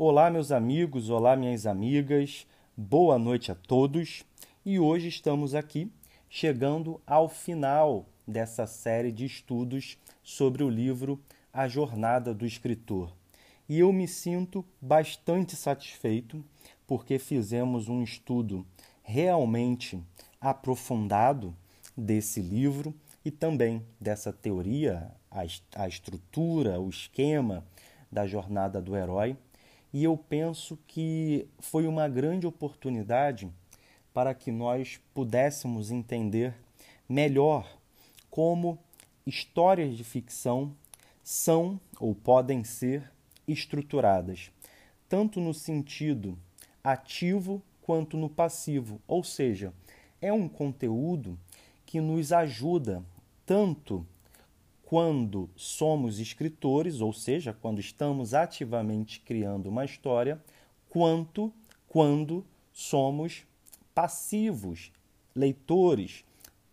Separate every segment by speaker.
Speaker 1: Olá, meus amigos, olá, minhas amigas, boa noite a todos. E hoje estamos aqui chegando ao final dessa série de estudos sobre o livro A Jornada do Escritor. E eu me sinto bastante satisfeito porque fizemos um estudo realmente aprofundado desse livro e também dessa teoria, a, a estrutura, o esquema da jornada do herói e eu penso que foi uma grande oportunidade para que nós pudéssemos entender melhor como histórias de ficção são ou podem ser estruturadas, tanto no sentido ativo quanto no passivo, ou seja, é um conteúdo que nos ajuda tanto quando somos escritores, ou seja, quando estamos ativamente criando uma história, quanto quando somos passivos, leitores,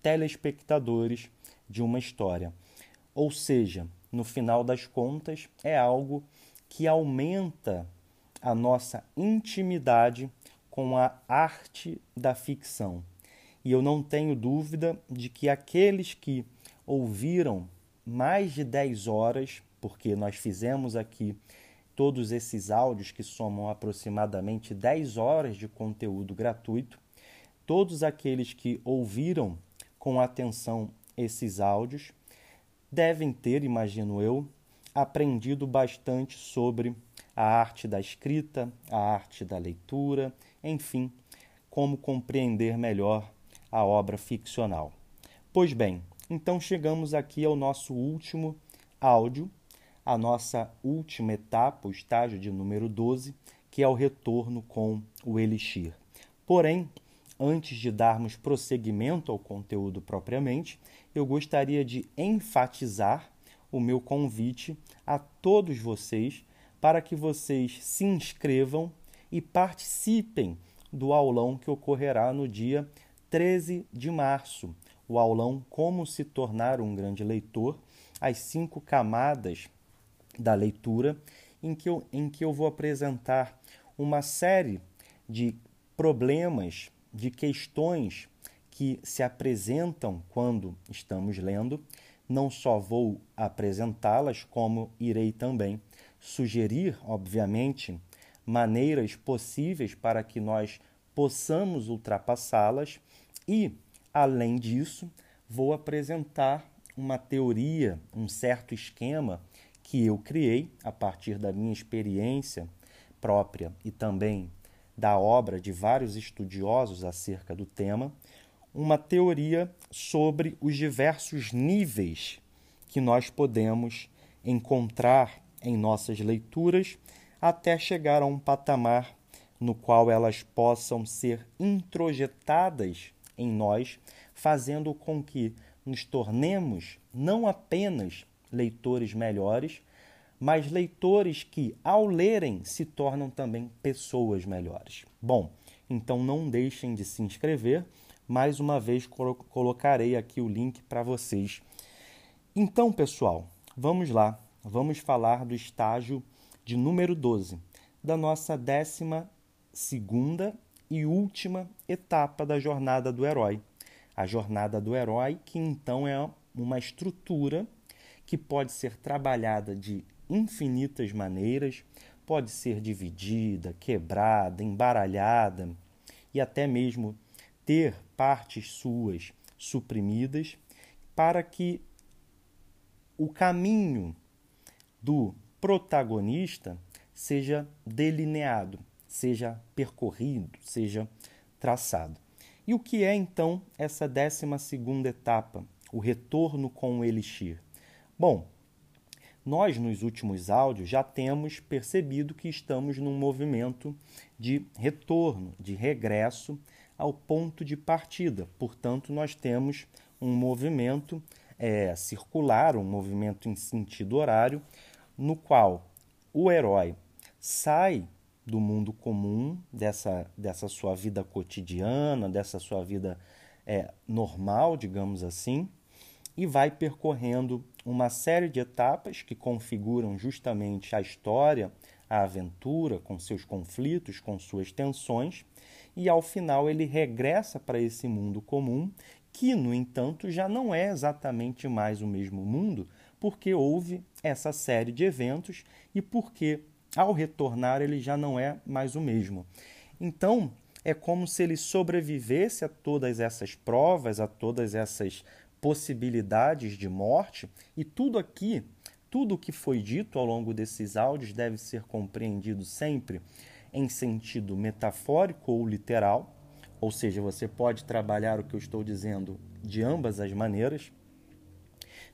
Speaker 1: telespectadores de uma história. Ou seja, no final das contas, é algo que aumenta a nossa intimidade com a arte da ficção. E eu não tenho dúvida de que aqueles que ouviram mais de 10 horas, porque nós fizemos aqui todos esses áudios que somam aproximadamente 10 horas de conteúdo gratuito. Todos aqueles que ouviram com atenção esses áudios devem ter, imagino eu, aprendido bastante sobre a arte da escrita, a arte da leitura, enfim, como compreender melhor a obra ficcional. Pois bem, então chegamos aqui ao nosso último áudio, a nossa última etapa, o estágio de número 12, que é o retorno com o Elixir. Porém, antes de darmos prosseguimento ao conteúdo propriamente, eu gostaria de enfatizar o meu convite a todos vocês para que vocês se inscrevam e participem do aulão que ocorrerá no dia 13 de março, o aulão Como se tornar um grande leitor, as cinco camadas da leitura, em que eu, em que eu vou apresentar uma série de problemas, de questões que se apresentam quando estamos lendo. Não só vou apresentá-las, como irei também sugerir, obviamente, maneiras possíveis para que nós possamos ultrapassá-las e Além disso, vou apresentar uma teoria, um certo esquema que eu criei a partir da minha experiência própria e também da obra de vários estudiosos acerca do tema, uma teoria sobre os diversos níveis que nós podemos encontrar em nossas leituras até chegar a um patamar no qual elas possam ser introjetadas em nós, fazendo com que nos tornemos não apenas leitores melhores, mas leitores que, ao lerem, se tornam também pessoas melhores. Bom, então não deixem de se inscrever. Mais uma vez colocarei aqui o link para vocês. Então, pessoal, vamos lá. Vamos falar do estágio de número 12, da nossa décima segunda e última etapa da jornada do herói. A jornada do herói, que então é uma estrutura que pode ser trabalhada de infinitas maneiras, pode ser dividida, quebrada, embaralhada e até mesmo ter partes suas suprimidas para que o caminho do protagonista seja delineado seja percorrido, seja traçado. E o que é então essa décima segunda etapa, o retorno com o elixir? Bom, nós nos últimos áudios já temos percebido que estamos num movimento de retorno, de regresso ao ponto de partida. Portanto, nós temos um movimento é, circular, um movimento em sentido horário, no qual o herói sai do mundo comum, dessa, dessa sua vida cotidiana, dessa sua vida é, normal, digamos assim, e vai percorrendo uma série de etapas que configuram justamente a história, a aventura, com seus conflitos, com suas tensões, e ao final ele regressa para esse mundo comum, que, no entanto, já não é exatamente mais o mesmo mundo, porque houve essa série de eventos e porque, ao retornar, ele já não é mais o mesmo. Então, é como se ele sobrevivesse a todas essas provas, a todas essas possibilidades de morte, e tudo aqui, tudo o que foi dito ao longo desses áudios deve ser compreendido sempre em sentido metafórico ou literal, ou seja, você pode trabalhar o que eu estou dizendo de ambas as maneiras,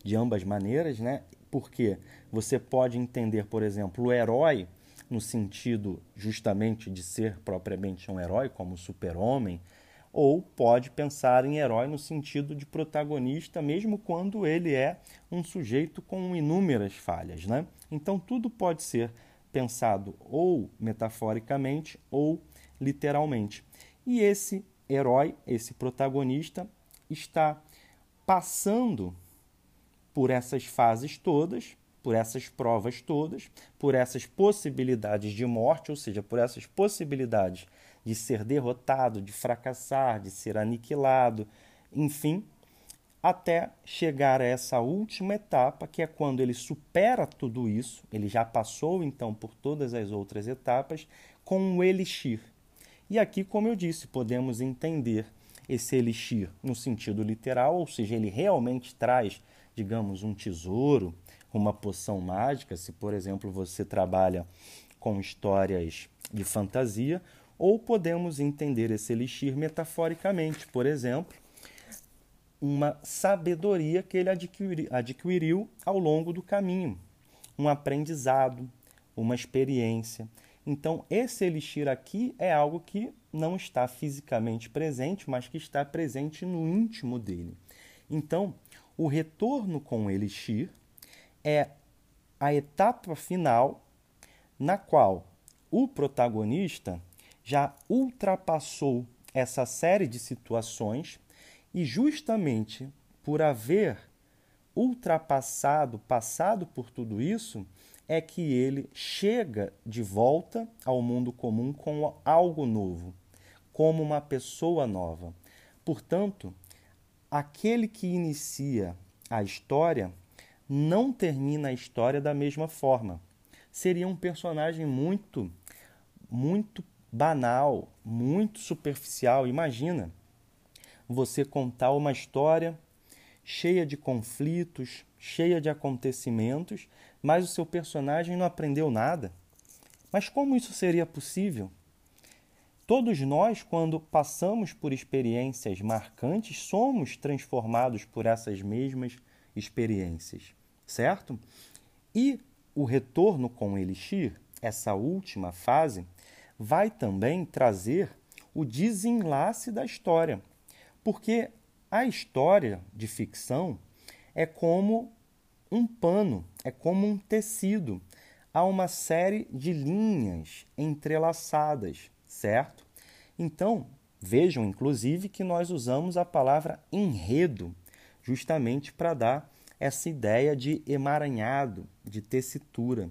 Speaker 1: de ambas maneiras, né? Porque você pode entender, por exemplo, o herói no sentido justamente de ser propriamente um herói, como super-homem, ou pode pensar em herói no sentido de protagonista, mesmo quando ele é um sujeito com inúmeras falhas. Né? Então, tudo pode ser pensado ou metaforicamente ou literalmente. E esse herói, esse protagonista, está passando por essas fases todas, por essas provas todas, por essas possibilidades de morte, ou seja, por essas possibilidades de ser derrotado, de fracassar, de ser aniquilado, enfim, até chegar a essa última etapa, que é quando ele supera tudo isso, ele já passou então por todas as outras etapas, com o elixir. E aqui, como eu disse, podemos entender esse elixir no sentido literal, ou seja, ele realmente traz, digamos, um tesouro, uma poção mágica, se por exemplo você trabalha com histórias de fantasia, ou podemos entender esse elixir metaforicamente, por exemplo, uma sabedoria que ele adquiri, adquiriu ao longo do caminho, um aprendizado, uma experiência. Então, esse elixir aqui é algo que não está fisicamente presente, mas que está presente no íntimo dele. Então, o retorno com o elixir é a etapa final na qual o protagonista já ultrapassou essa série de situações e justamente por haver ultrapassado, passado por tudo isso, é que ele chega de volta ao mundo comum com algo novo, como uma pessoa nova. Portanto, aquele que inicia a história não termina a história da mesma forma. Seria um personagem muito, muito banal, muito superficial. Imagina você contar uma história cheia de conflitos, cheia de acontecimentos, mas o seu personagem não aprendeu nada. Mas como isso seria possível? Todos nós, quando passamos por experiências marcantes, somos transformados por essas mesmas experiências certo? E o retorno com Elixir, essa última fase, vai também trazer o desenlace da história. Porque a história de ficção é como um pano, é como um tecido. Há uma série de linhas entrelaçadas, certo? Então, vejam inclusive que nós usamos a palavra enredo justamente para dar essa ideia de emaranhado, de tessitura.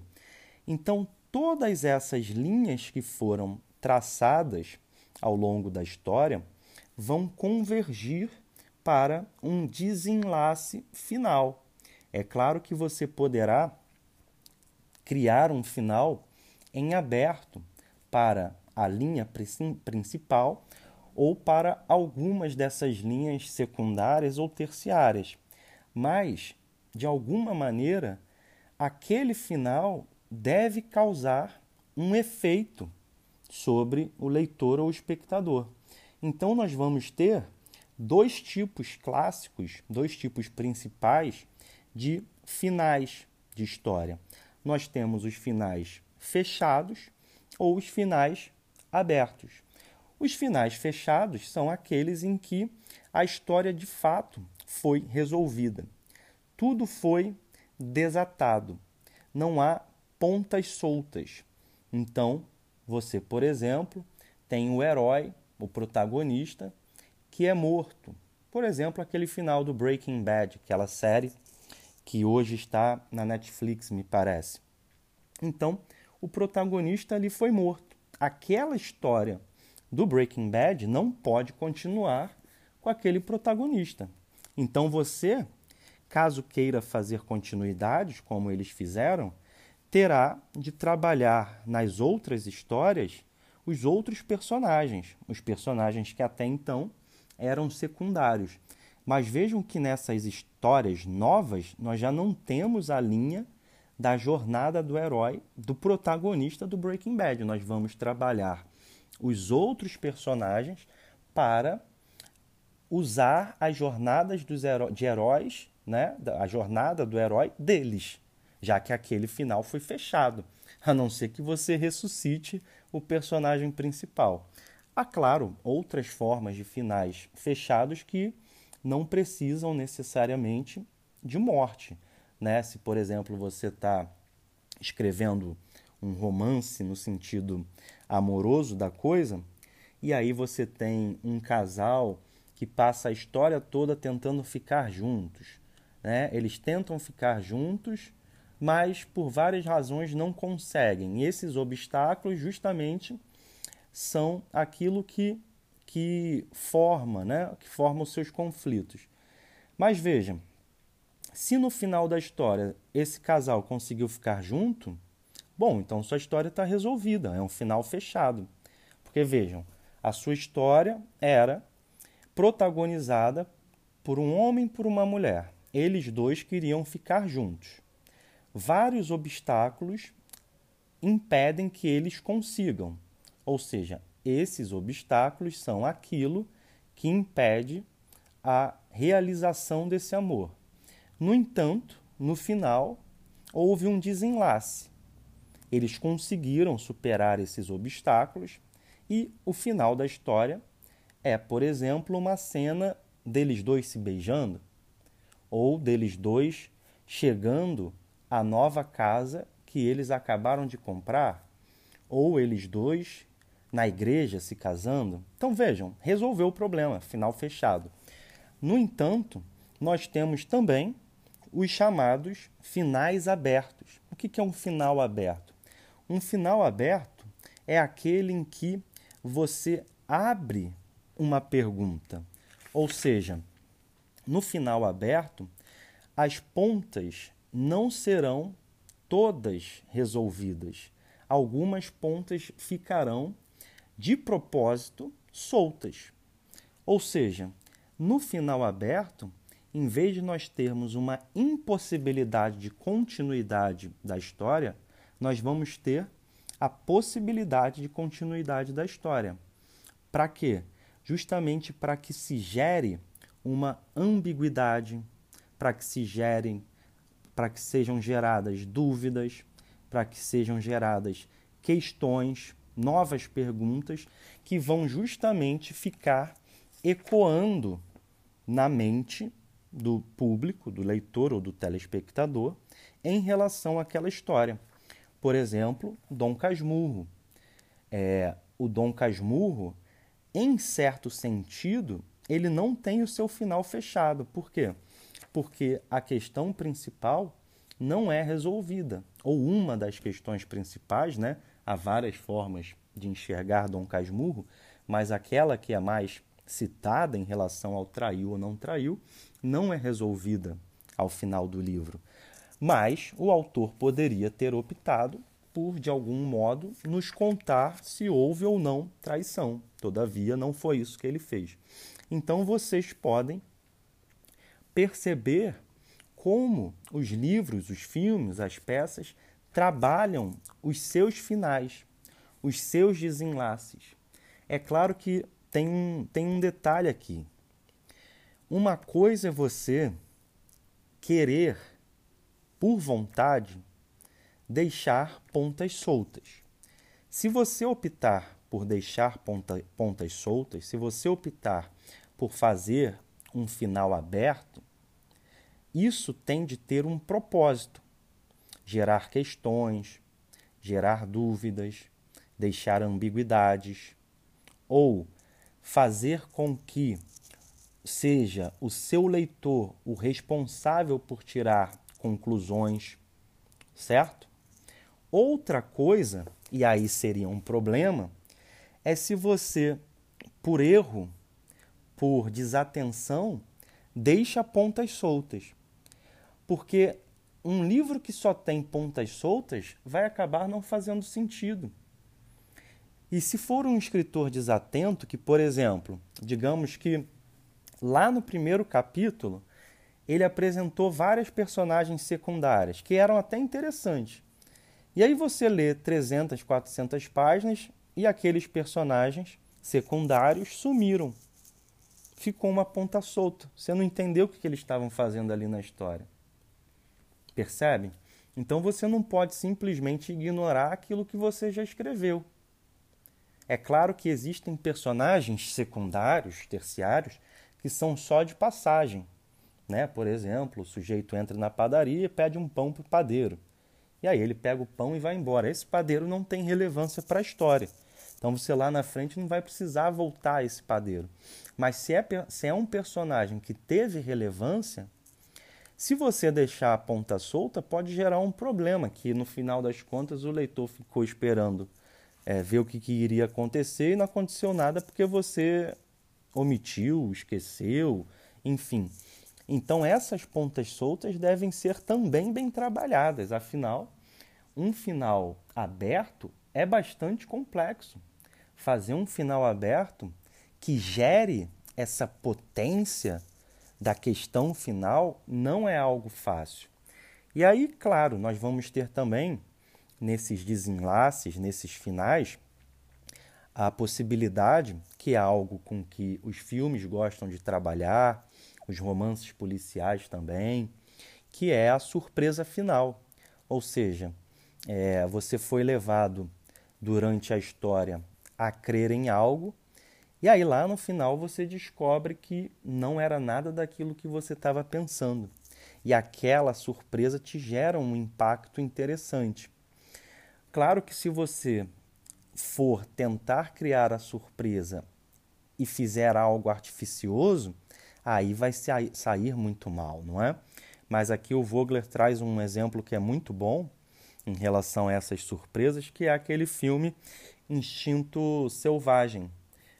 Speaker 1: Então, todas essas linhas que foram traçadas ao longo da história vão convergir para um desenlace final. É claro que você poderá criar um final em aberto para a linha principal ou para algumas dessas linhas secundárias ou terciárias. Mas de alguma maneira, aquele final deve causar um efeito sobre o leitor ou o espectador. Então, nós vamos ter dois tipos clássicos, dois tipos principais de finais de história. Nós temos os finais fechados ou os finais abertos. Os finais fechados são aqueles em que a história de fato foi resolvida tudo foi desatado. Não há pontas soltas. Então, você, por exemplo, tem o herói, o protagonista, que é morto. Por exemplo, aquele final do Breaking Bad, aquela série que hoje está na Netflix, me parece. Então, o protagonista ali foi morto. Aquela história do Breaking Bad não pode continuar com aquele protagonista. Então você, caso queira fazer continuidades, como eles fizeram, terá de trabalhar nas outras histórias os outros personagens, os personagens que até então eram secundários. Mas vejam que nessas histórias novas nós já não temos a linha da jornada do herói, do protagonista do Breaking Bad. Nós vamos trabalhar os outros personagens para usar as jornadas dos de heróis, né? a jornada do herói deles, já que aquele final foi fechado, a não ser que você ressuscite o personagem principal. Há, claro, outras formas de finais fechados que não precisam necessariamente de morte. Né? Se, por exemplo, você está escrevendo um romance no sentido amoroso da coisa, e aí você tem um casal que passa a história toda tentando ficar juntos. Né? Eles tentam ficar juntos, mas por várias razões não conseguem. E esses obstáculos justamente são aquilo que, que forma, né? que forma os seus conflitos. Mas vejam, se no final da história esse casal conseguiu ficar junto, bom, então sua história está resolvida, é um final fechado. Porque vejam, a sua história era protagonizada por um homem e por uma mulher. Eles dois queriam ficar juntos. Vários obstáculos impedem que eles consigam. Ou seja, esses obstáculos são aquilo que impede a realização desse amor. No entanto, no final, houve um desenlace. Eles conseguiram superar esses obstáculos e o final da história é, por exemplo, uma cena deles dois se beijando ou deles dois chegando à nova casa que eles acabaram de comprar, ou eles dois na igreja se casando. Então vejam, resolveu o problema, final fechado. No entanto, nós temos também os chamados finais abertos. O que é um final aberto? Um final aberto é aquele em que você abre uma pergunta. Ou seja, no final aberto, as pontas não serão todas resolvidas. Algumas pontas ficarão de propósito soltas. Ou seja, no final aberto, em vez de nós termos uma impossibilidade de continuidade da história, nós vamos ter a possibilidade de continuidade da história. Para quê? Justamente para que se gere uma ambiguidade, para que se gerem, para que sejam geradas dúvidas, para que sejam geradas questões, novas perguntas que vão justamente ficar ecoando na mente do público, do leitor ou do telespectador em relação àquela história. Por exemplo, Dom Casmurro. É, o Dom Casmurro, em certo sentido, ele não tem o seu final fechado. Por quê? Porque a questão principal não é resolvida, ou uma das questões principais, né? Há várias formas de enxergar Dom Casmurro, mas aquela que é mais citada em relação ao traiu ou não traiu não é resolvida ao final do livro. Mas o autor poderia ter optado por, de algum modo, nos contar se houve ou não traição. Todavia, não foi isso que ele fez. Então, vocês podem perceber como os livros, os filmes, as peças trabalham os seus finais, os seus desenlaces. É claro que tem um, tem um detalhe aqui. Uma coisa é você querer, por vontade, deixar pontas soltas. Se você optar por deixar ponta, pontas soltas, se você optar por fazer um final aberto, isso tem de ter um propósito: gerar questões, gerar dúvidas, deixar ambiguidades, ou fazer com que seja o seu leitor o responsável por tirar conclusões, certo? Outra coisa, e aí seria um problema, é se você, por erro, por desatenção, deixa pontas soltas. Porque um livro que só tem pontas soltas vai acabar não fazendo sentido. E se for um escritor desatento, que, por exemplo, digamos que lá no primeiro capítulo ele apresentou várias personagens secundárias que eram até interessantes, e aí você lê 300, 400 páginas e aqueles personagens secundários sumiram. Ficou uma ponta solta. Você não entendeu o que eles estavam fazendo ali na história. Percebe? Então você não pode simplesmente ignorar aquilo que você já escreveu. É claro que existem personagens secundários, terciários, que são só de passagem. Né? Por exemplo, o sujeito entra na padaria e pede um pão para o padeiro. E aí ele pega o pão e vai embora. Esse padeiro não tem relevância para a história. Então você lá na frente não vai precisar voltar a esse padeiro. Mas se é, se é um personagem que teve relevância, se você deixar a ponta solta, pode gerar um problema, que no final das contas o leitor ficou esperando é, ver o que, que iria acontecer e não aconteceu nada porque você omitiu, esqueceu, enfim. Então, essas pontas soltas devem ser também bem trabalhadas, afinal, um final aberto é bastante complexo. Fazer um final aberto que gere essa potência da questão final não é algo fácil. E aí, claro, nós vamos ter também, nesses desenlaces, nesses finais, a possibilidade, que é algo com que os filmes gostam de trabalhar, os romances policiais também, que é a surpresa final. Ou seja, é, você foi levado durante a história a crer em algo, e aí lá no final você descobre que não era nada daquilo que você estava pensando. E aquela surpresa te gera um impacto interessante. Claro que se você for tentar criar a surpresa e fizer algo artificioso, aí vai sair muito mal, não é? Mas aqui o Vogler traz um exemplo que é muito bom em relação a essas surpresas, que é aquele filme Instinto Selvagem.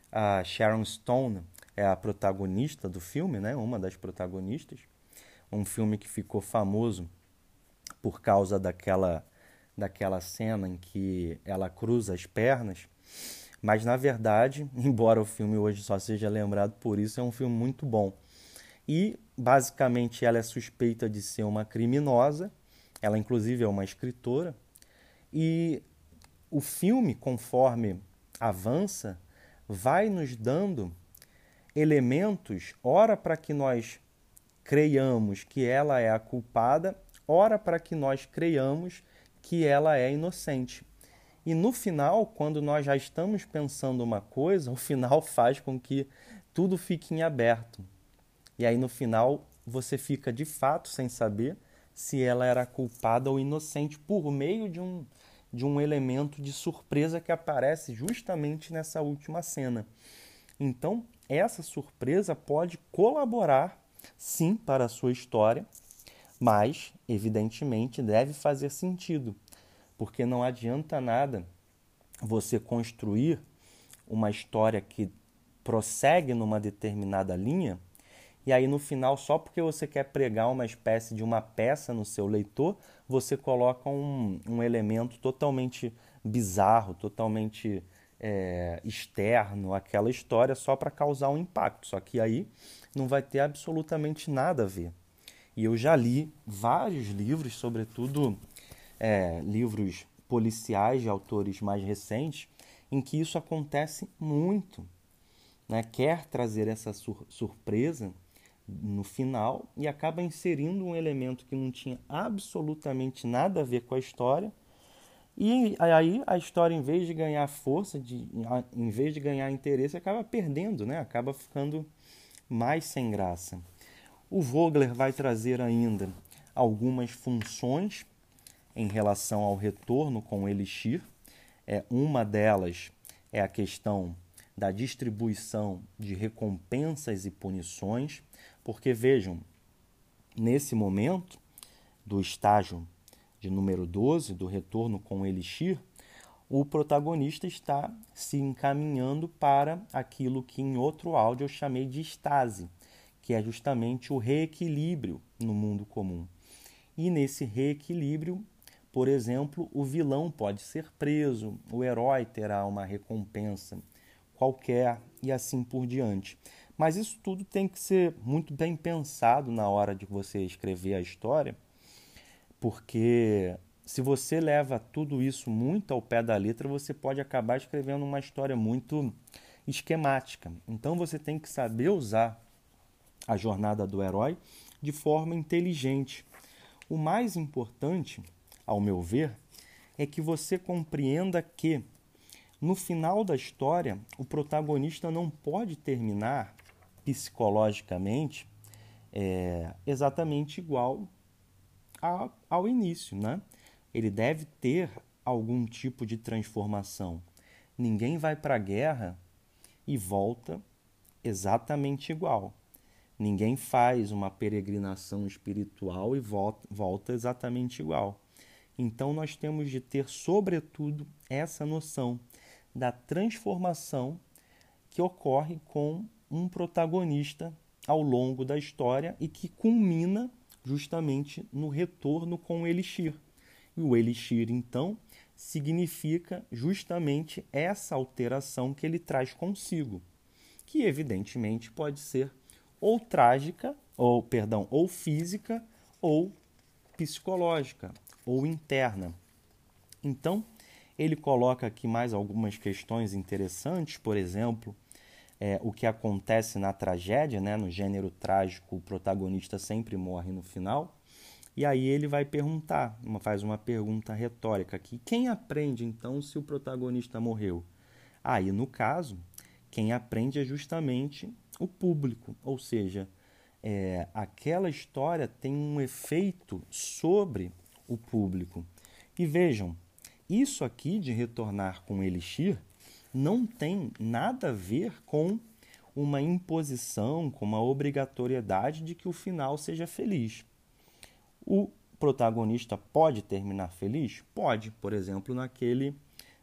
Speaker 1: A Sharon Stone é a protagonista do filme, né? Uma das protagonistas. Um filme que ficou famoso por causa daquela daquela cena em que ela cruza as pernas. Mas na verdade, embora o filme hoje só seja lembrado por isso, é um filme muito bom. E basicamente ela é suspeita de ser uma criminosa, ela inclusive é uma escritora, e o filme, conforme avança, vai nos dando elementos, ora para que nós creiamos que ela é a culpada, ora para que nós creiamos que ela é inocente. E no final, quando nós já estamos pensando uma coisa, o final faz com que tudo fique em aberto. E aí no final você fica de fato sem saber se ela era culpada ou inocente por meio de um, de um elemento de surpresa que aparece justamente nessa última cena. Então, essa surpresa pode colaborar sim para a sua história, mas evidentemente deve fazer sentido porque não adianta nada você construir uma história que prossegue numa determinada linha e aí no final, só porque você quer pregar uma espécie de uma peça no seu leitor, você coloca um, um elemento totalmente bizarro, totalmente é, externo àquela história só para causar um impacto. Só que aí não vai ter absolutamente nada a ver. E eu já li vários livros, sobretudo é, livros policiais de autores mais recentes, em que isso acontece muito. Né? Quer trazer essa sur surpresa no final e acaba inserindo um elemento que não tinha absolutamente nada a ver com a história. E aí a história, em vez de ganhar força, de, em vez de ganhar interesse, acaba perdendo, né? acaba ficando mais sem graça. O Vogler vai trazer ainda algumas funções em relação ao retorno com o Elixir. É, uma delas é a questão da distribuição de recompensas e punições, porque vejam, nesse momento do estágio de número 12, do retorno com o Elixir, o protagonista está se encaminhando para aquilo que em outro áudio eu chamei de estase, que é justamente o reequilíbrio no mundo comum. E nesse reequilíbrio, por exemplo, o vilão pode ser preso, o herói terá uma recompensa qualquer e assim por diante. Mas isso tudo tem que ser muito bem pensado na hora de você escrever a história, porque se você leva tudo isso muito ao pé da letra, você pode acabar escrevendo uma história muito esquemática. Então você tem que saber usar a jornada do herói de forma inteligente. O mais importante, ao meu ver, é que você compreenda que no final da história o protagonista não pode terminar psicologicamente é exatamente igual a, ao início, né? Ele deve ter algum tipo de transformação. Ninguém vai para a guerra e volta exatamente igual. Ninguém faz uma peregrinação espiritual e volta, volta exatamente igual. Então nós temos de ter, sobretudo, essa noção da transformação que ocorre com um protagonista ao longo da história e que culmina justamente no retorno com o Elixir. E o Elixir, então, significa justamente essa alteração que ele traz consigo, que evidentemente pode ser ou trágica, ou perdão, ou física, ou psicológica, ou interna. Então, ele coloca aqui mais algumas questões interessantes, por exemplo, é, o que acontece na tragédia, né? no gênero trágico, o protagonista sempre morre no final. E aí ele vai perguntar, uma, faz uma pergunta retórica aqui: quem aprende então se o protagonista morreu? Aí, no caso, quem aprende é justamente o público, ou seja, é, aquela história tem um efeito sobre o público. E vejam, isso aqui de retornar com Elixir não tem nada a ver com uma imposição, com uma obrigatoriedade de que o final seja feliz. O protagonista pode terminar feliz? Pode, por exemplo, naquele,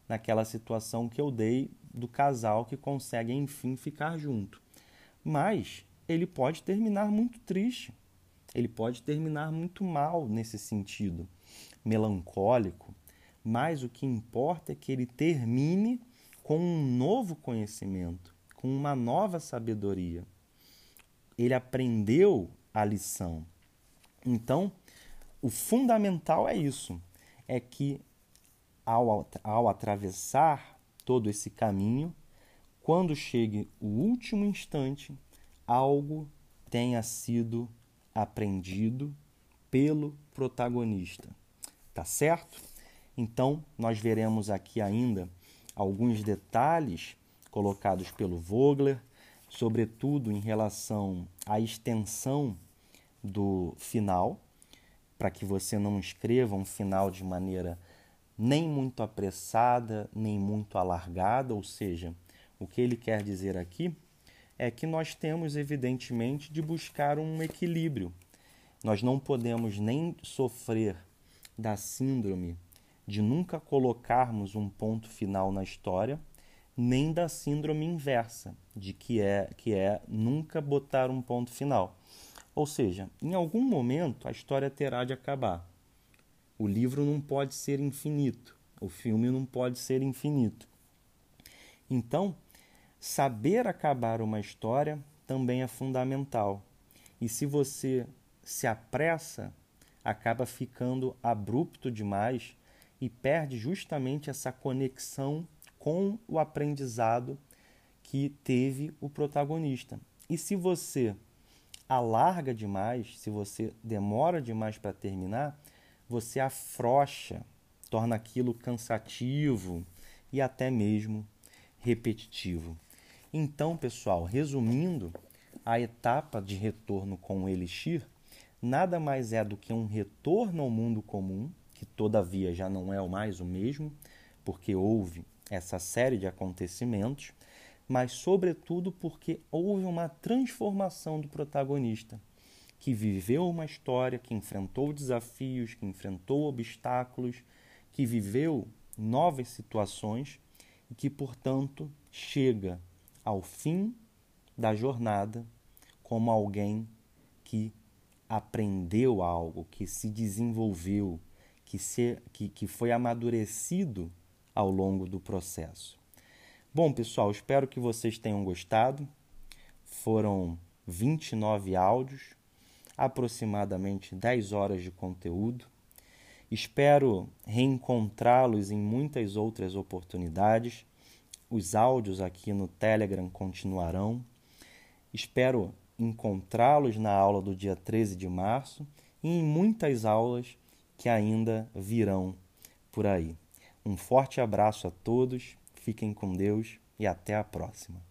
Speaker 1: naquela situação que eu dei do casal que consegue enfim ficar junto. Mas ele pode terminar muito triste. Ele pode terminar muito mal nesse sentido, melancólico. Mas o que importa é que ele termine com um novo conhecimento, com uma nova sabedoria. Ele aprendeu a lição. Então, o fundamental é isso: é que ao, ao atravessar todo esse caminho, quando chegue o último instante, algo tenha sido aprendido pelo protagonista. Tá certo? Então, nós veremos aqui ainda alguns detalhes colocados pelo Vogler, sobretudo em relação à extensão do final, para que você não escreva um final de maneira nem muito apressada, nem muito alargada, ou seja, o que ele quer dizer aqui é que nós temos, evidentemente, de buscar um equilíbrio. Nós não podemos nem sofrer da síndrome de nunca colocarmos um ponto final na história, nem da síndrome inversa, de que é que é nunca botar um ponto final. Ou seja, em algum momento a história terá de acabar. O livro não pode ser infinito, o filme não pode ser infinito. Então, saber acabar uma história também é fundamental. E se você se apressa, acaba ficando abrupto demais e perde justamente essa conexão com o aprendizado que teve o protagonista. E se você alarga demais, se você demora demais para terminar, você afrocha, torna aquilo cansativo e até mesmo repetitivo. Então, pessoal, resumindo, a etapa de retorno com o Elixir nada mais é do que um retorno ao mundo comum, que todavia já não é mais o mesmo, porque houve essa série de acontecimentos, mas sobretudo porque houve uma transformação do protagonista. que viveu uma história, que enfrentou desafios, que enfrentou obstáculos, que viveu novas situações e que, portanto, chega ao fim da jornada como alguém que aprendeu algo, que se desenvolveu, que, se, que, que foi amadurecido ao longo do processo. Bom, pessoal, espero que vocês tenham gostado. Foram 29 áudios, aproximadamente 10 horas de conteúdo. Espero reencontrá-los em muitas outras oportunidades. Os áudios aqui no Telegram continuarão. Espero encontrá-los na aula do dia 13 de março e em muitas aulas que ainda virão por aí. Um forte abraço a todos, fiquem com Deus e até a próxima.